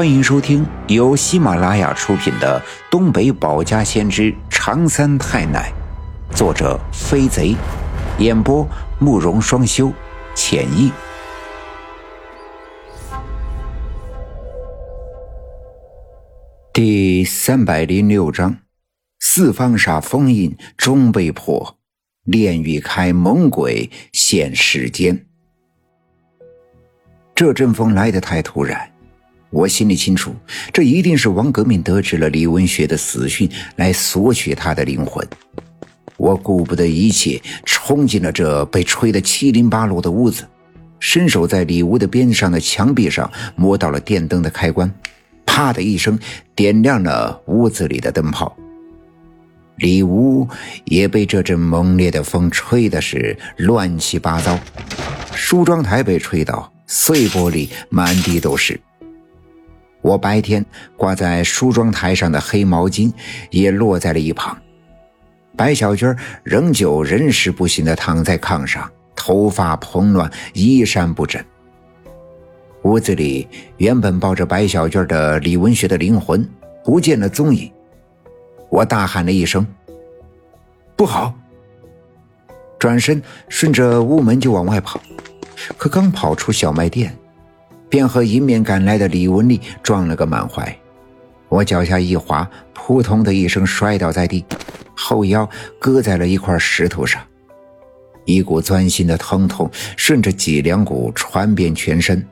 欢迎收听由喜马拉雅出品的《东北保家先知长三太奶》，作者飞贼，演播慕容双修，浅意。第三百零六章：四方煞封印终被破，炼狱开，猛鬼现世间。这阵风来得太突然。我心里清楚，这一定是王革命得知了李文学的死讯，来索取他的灵魂。我顾不得一切，冲进了这被吹得七零八落的屋子，伸手在里屋的边上的墙壁上摸到了电灯的开关，啪的一声，点亮了屋子里的灯泡。里屋也被这阵猛烈的风吹的是乱七八糟，梳妆台被吹倒，碎玻璃满地都是。我白天挂在梳妆台上的黑毛巾也落在了一旁，白小娟仍旧人事不省地躺在炕上，头发蓬乱，衣衫不整。屋子里原本抱着白小娟的李文学的灵魂不见了踪影，我大喊了一声：“不好！”转身顺着屋门就往外跑，可刚跑出小卖店。便和迎面赶来的李文丽撞了个满怀，我脚下一滑，扑通的一声摔倒在地，后腰搁在了一块石头上，一股钻心的疼痛顺着脊梁骨传遍全身，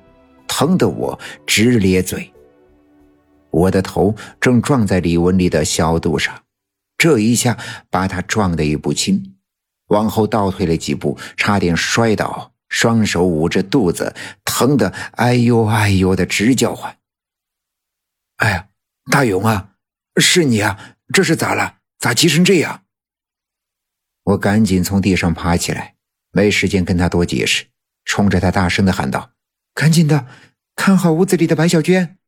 疼得我直咧嘴。我的头正撞在李文丽的小肚上，这一下把她撞得也不轻，往后倒退了几步，差点摔倒。双手捂着肚子，疼得哎呦哎呦的直叫唤。哎呀，大勇啊，是你啊！这是咋了？咋急成这样？我赶紧从地上爬起来，没时间跟他多解释，冲着他大声的喊道：“赶紧的，看好屋子里的白小娟！”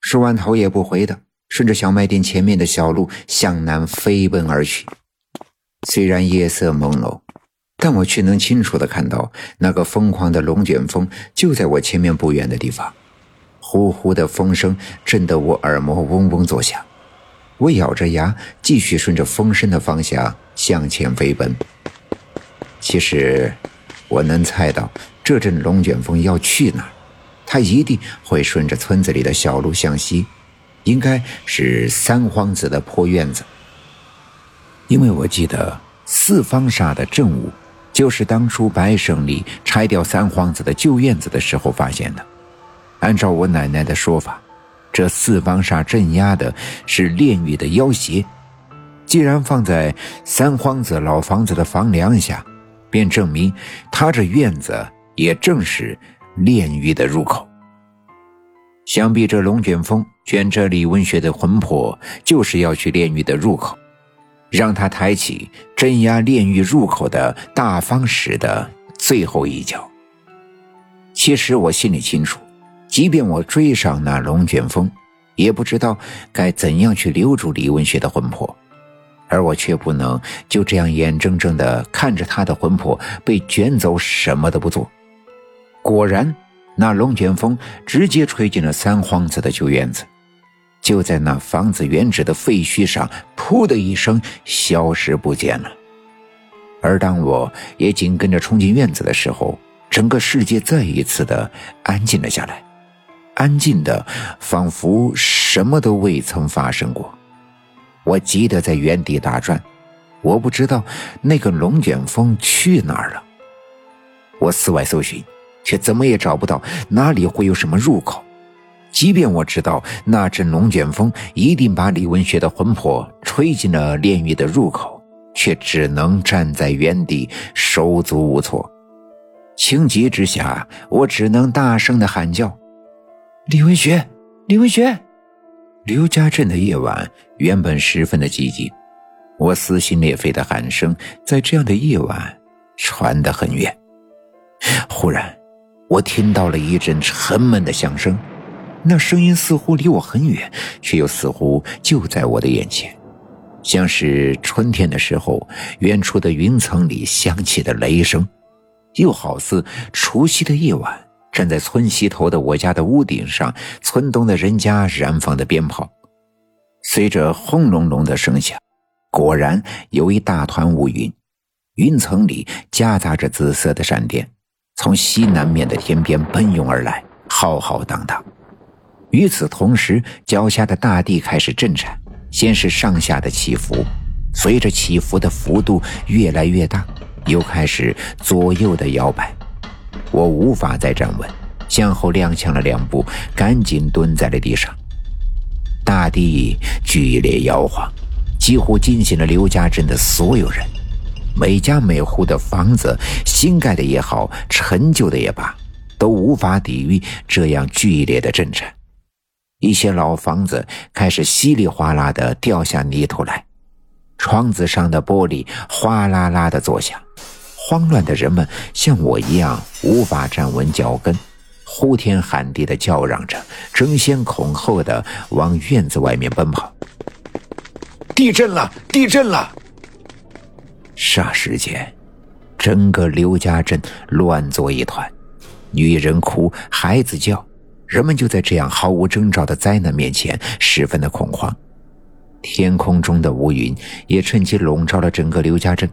说完，头也不回的顺着小卖店前面的小路向南飞奔而去。虽然夜色朦胧。但我却能清楚地看到那个疯狂的龙卷风就在我前面不远的地方，呼呼的风声震得我耳膜嗡嗡作响。我咬着牙继续顺着风声的方向向前飞奔。其实，我能猜到这阵龙卷风要去哪儿，它一定会顺着村子里的小路向西，应该是三皇子的破院子，因为我记得四方煞的正午。就是当初白胜利拆掉三皇子的旧院子的时候发现的。按照我奶奶的说法，这四方煞镇压的是炼狱的妖邪。既然放在三皇子老房子的房梁下，便证明他这院子也正是炼狱的入口。想必这龙卷风卷着李文学的魂魄，就是要去炼狱的入口。让他抬起镇压炼狱入口的大方石的最后一脚。其实我心里清楚，即便我追上那龙卷风，也不知道该怎样去留住李文学的魂魄，而我却不能就这样眼睁睁地看着他的魂魄被卷走，什么都不做。果然，那龙卷风直接吹进了三皇子的旧院子。就在那房子原址的废墟上，噗的一声消失不见了。而当我也紧跟着冲进院子的时候，整个世界再一次的安静了下来，安静的仿佛什么都未曾发生过。我急得在原地打转，我不知道那个龙卷风去哪儿了。我四外搜寻，却怎么也找不到哪里会有什么入口。即便我知道那阵龙卷风一定把李文学的魂魄吹进了炼狱的入口，却只能站在原地手足无措。情急之下，我只能大声的喊叫：“李文学，李文学！”刘家镇的夜晚原本十分的寂静，我撕心裂肺的喊声在这样的夜晚传得很远。忽然，我听到了一阵沉闷的响声。那声音似乎离我很远，却又似乎就在我的眼前，像是春天的时候远处的云层里响起的雷声，又好似除夕的夜晚站在村西头的我家的屋顶上，村东的人家燃放的鞭炮，随着轰隆隆的声响，果然有一大团乌云，云层里夹杂着紫色的闪电，从西南面的天边奔涌而来，浩浩荡荡。与此同时，脚下的大地开始震颤，先是上下的起伏，随着起伏的幅度越来越大，又开始左右的摇摆。我无法再站稳，向后踉跄了两步，赶紧蹲在了地上。大地剧烈摇晃，几乎惊醒了刘家镇的所有人。每家每户的房子，新盖的也好，陈旧的也罢，都无法抵御这样剧烈的震颤。一些老房子开始稀里哗啦地掉下泥土来，窗子上的玻璃哗啦啦地作响。慌乱的人们像我一样无法站稳脚跟，呼天喊地的叫嚷着，争先恐后的往院子外面奔跑。地震了！地震了！霎时间，整个刘家镇乱作一团，女人哭，孩子叫，人们就在这样毫无征兆的灾难面前十分的恐慌。天空中的乌云也趁机笼罩了整个刘家镇。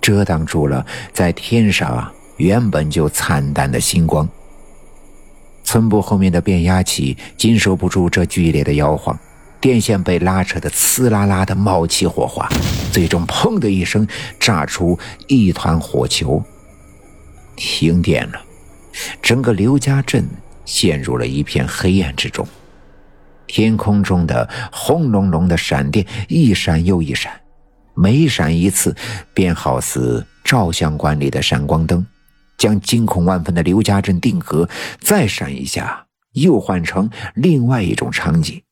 遮挡住了在天上啊原本就惨淡的星光。村部后面的变压器经受不住这剧烈的摇晃，电线被拉扯得呲啦啦的冒起火花，最终砰的一声炸出一团火球。停电了，整个刘家镇陷入了一片黑暗之中。天空中的轰隆隆的闪电一闪又一闪。每闪一次，便好似照相馆里的闪光灯，将惊恐万分的刘家镇定格；再闪一下，又换成另外一种场景。